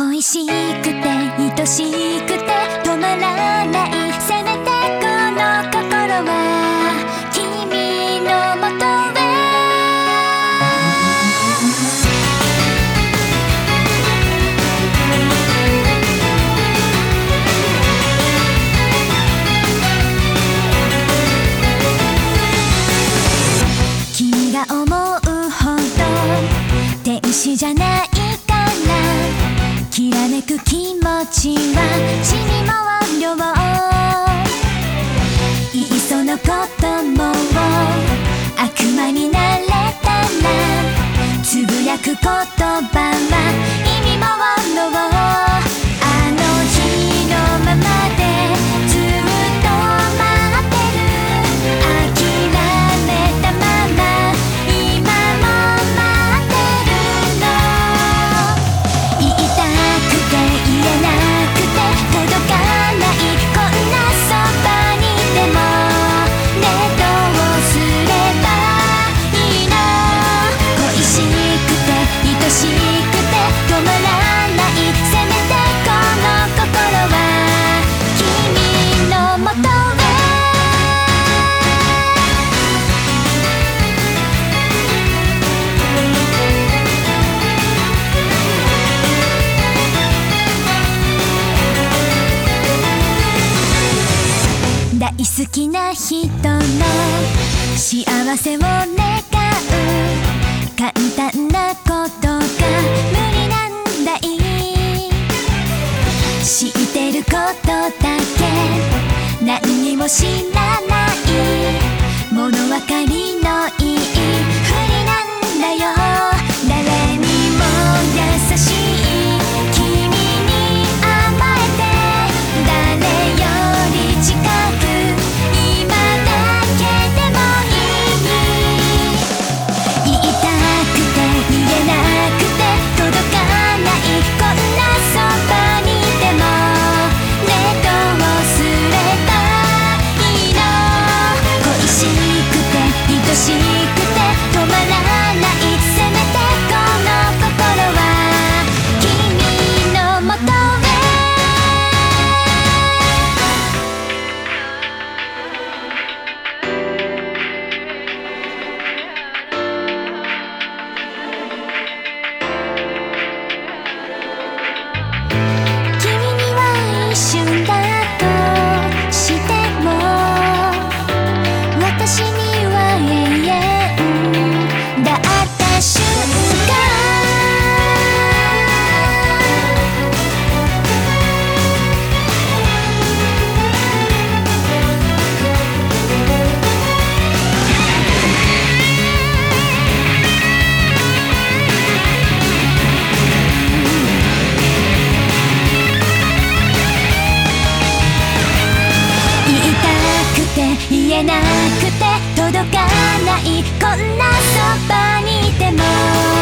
恋しくて愛しくて止まらないせめてこの心は君のもとへ。君が思うほど天使じゃないちは死に回るよ。いっそのことも悪魔になれたらつぶやく言葉は大好きな人の幸せを願う。簡単なことが無理なんだい。知ってることだけ。何にも知なくて届かない。こんなそばにいても。